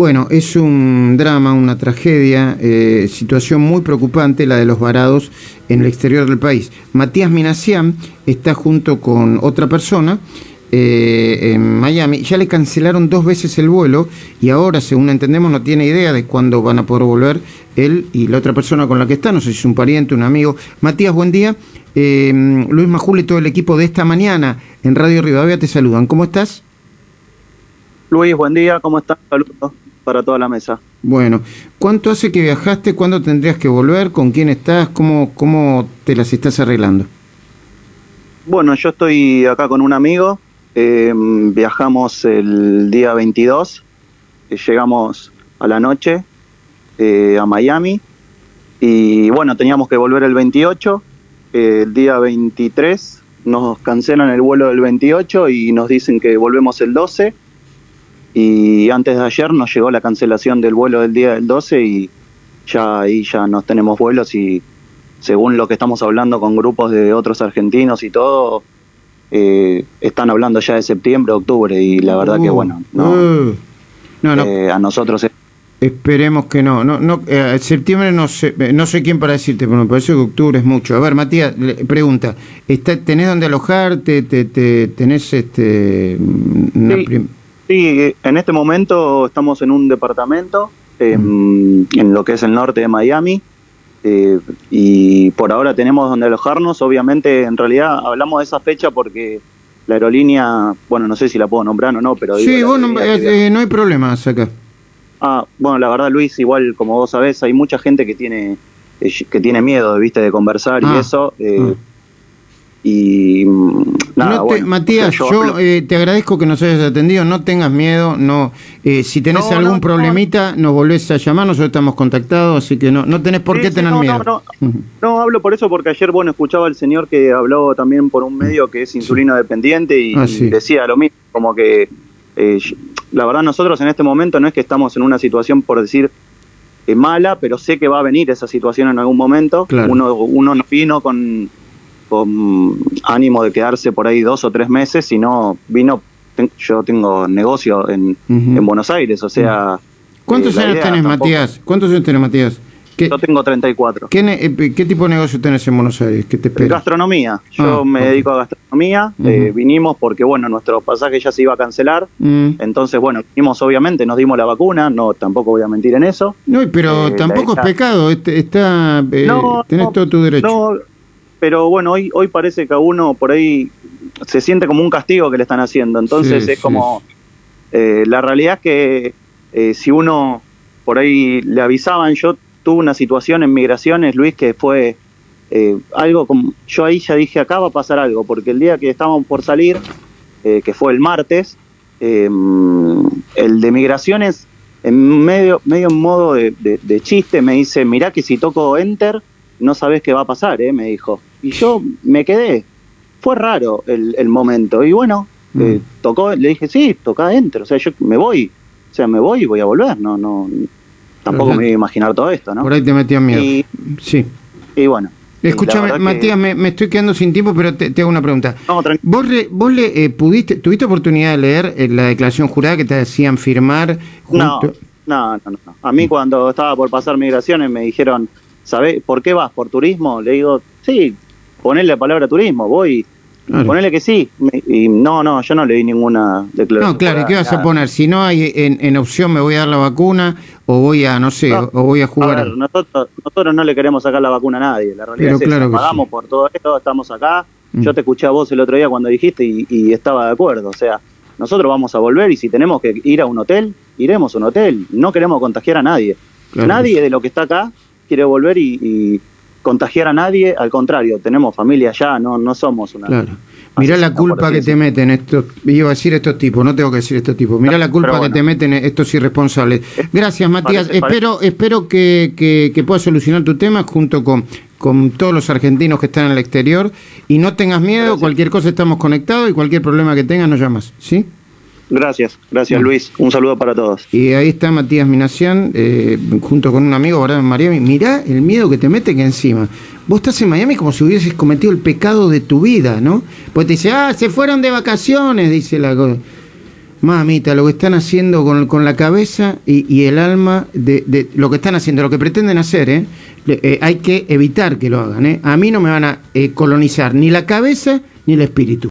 Bueno, es un drama, una tragedia, eh, situación muy preocupante la de los varados en el exterior del país. Matías Minacián está junto con otra persona eh, en Miami. Ya le cancelaron dos veces el vuelo y ahora, según entendemos, no tiene idea de cuándo van a poder volver él y la otra persona con la que está. No sé si es un pariente, un amigo. Matías, buen día. Eh, Luis Majul y todo el equipo de esta mañana en Radio Rivadavia te saludan. ¿Cómo estás? Luis, buen día. ¿Cómo estás? Saludos para toda la mesa. Bueno, ¿cuánto hace que viajaste? ¿Cuándo tendrías que volver? ¿Con quién estás? ¿Cómo, cómo te las estás arreglando? Bueno, yo estoy acá con un amigo. Eh, viajamos el día 22. Eh, llegamos a la noche eh, a Miami. Y bueno, teníamos que volver el 28. el día 23 nos cancelan el vuelo del 28 y nos dicen que volvemos el 12 y antes de ayer nos llegó la cancelación del vuelo del día del 12 y ya ahí ya no tenemos vuelos y según lo que estamos hablando con grupos de otros argentinos y todo, eh, están hablando ya de septiembre, octubre y la verdad que uh, bueno, no, uh. no, no. Eh, a nosotros... Esperemos que no. no, no eh, septiembre no sé, no sé quién para decirte, pero me parece que octubre es mucho. A ver, Matías, pregunta, está, ¿tenés dónde alojarte? Te, te, ¿Tenés este, una Sí, en este momento estamos en un departamento em, en lo que es el norte de Miami eh, y por ahora tenemos donde alojarnos. Obviamente, en realidad hablamos de esa fecha porque la aerolínea, bueno, no sé si la puedo nombrar o no, pero... Sí, bueno, eh, no hay problemas acá. Ah, bueno, la verdad, Luis, igual como vos sabés, hay mucha gente que tiene eh, que tiene miedo, viste, de conversar y ah, eso. Ah. Y mm, nada, Matías, yo, eh, te agradezco que nos hayas atendido, no tengas miedo, no eh, si tenés algún problemita, nos volvés a llamar, nosotros estamos contactados, así que no, no tenés por qué tener miedo. No, hablo por eso porque ayer, bueno, escuchaba al señor que habló también por un medio que es insulino dependiente y, ah, decía lo mismo, como que eh, la verdad nosotros en este momento no es que estamos en una situación, por decir, mala, pero sé que va a venir esa situación en algún momento. Uno, uno no vino con con ánimo de quedarse por ahí dos o tres meses, sino vino, yo tengo negocio en, en Buenos Aires, o sea... ¿Cuántos eh, años tenés, Matías? ¿Cuántos años tenés, Matías? Yo tengo 34. ¿Qué, eh, ¿Qué, tipo de negocio tenés en Buenos Aires? ¿Qué te Gastronomía. Yo ah, me dedico a gastronomía. Eh, vinimos porque, bueno, nuestro pasaje ya se iba a cancelar. Mm. Entonces, bueno, vinimos obviamente, nos dimos la vacuna. No, tampoco voy a mentir en eso. No, pero tampoco es pecado. Este, está, no, tenés todo tu derecho. No, pero bueno, hoy, hoy parece que a uno por ahí se siente como un castigo que le están haciendo. Entonces es como, eh, la realidad es que eh, si uno por ahí le avisaban, yo tuve una situación en migraciones, Luis, que fue eh, algo como, yo ahí ya dije, acá va a pasar algo, porque el día que estábamos por salir, que fue el martes, el de migraciones, en medio, medio en modo de, de chiste, me dice, mirá que si toco enter, no sabes qué va a pasar, ¿eh? me dijo. Y yo me quedé. Fue raro el, el momento. Y bueno, mm. eh, tocó, le dije, sí, toca adentro. O sea, yo me voy. O sea, me voy y voy a volver. No, no, tampoco me iba a imaginar todo esto, ¿no? Por ahí te metían miedo. Y, sí. Y bueno. Escúchame, Matías, me, estoy quedando sin tiempo, pero te, hago una pregunta. No, ¿Vos, vos le eh, pudiste, tuviste oportunidad de leer eh, la declaración jurada que te hacían firmar? No, no, no, no. A mí cuando estaba por pasar migraciones me dijeron, ¿sabés por qué vas? ¿Por turismo? Le digo, sí, ponerle la palabra turismo, voy, ponele que sí. Y no, no, yo no le di ninguna declaración. No, claro, ¿y qué vas a poner? Si no hay en, opción me voy a dar la vacuna o voy a, no sé, o voy a jugar. A ver, nosotros, nosotros no le queremos sacar la vacuna a nadie. La realidad es que pagamos por todo esto, estamos acá. Mm. Yo te escuché a vos el otro día cuando dijiste y, estaba de acuerdo. O sea, nosotros vamos a volver y si tenemos que ir a un hotel, iremos a un hotel. No queremos contagiar a nadie. nadie de lo que está acá quiere volver y contagiar a nadie, al contrario, tenemos familia ya, no, no somos una... Claro. Mirá la culpa que te meten estos, iba a decir estos tipos, no tengo que decir estos tipos, mirá la culpa que te meten estos irresponsables. Gracias Matías, espero, espero que, que, puedas solucionar tu tema junto con, con todos los argentinos que están en el exterior. Y no tengas miedo, cualquier cosa estamos conectados y cualquier problema que tengas nos llamas, ¿sí? Gracias, gracias Luis. Un saludo para todos. Y ahí está Matías Minacián, eh, junto con un amigo ahora en Miami. Mirá el miedo que te mete que encima. Vos estás en Miami como si hubieses cometido el pecado de tu vida, ¿no? Pues te dice, ah, se fueron de vacaciones, dice la cosa. Mamita, lo que están haciendo con, con la cabeza y, el alma, de, lo que están haciendo, lo que pretenden hacer, ¿eh? Eh, hay que evitar que lo hagan. ¿eh? A mí no me van a colonizar ni la cabeza ni el espíritu.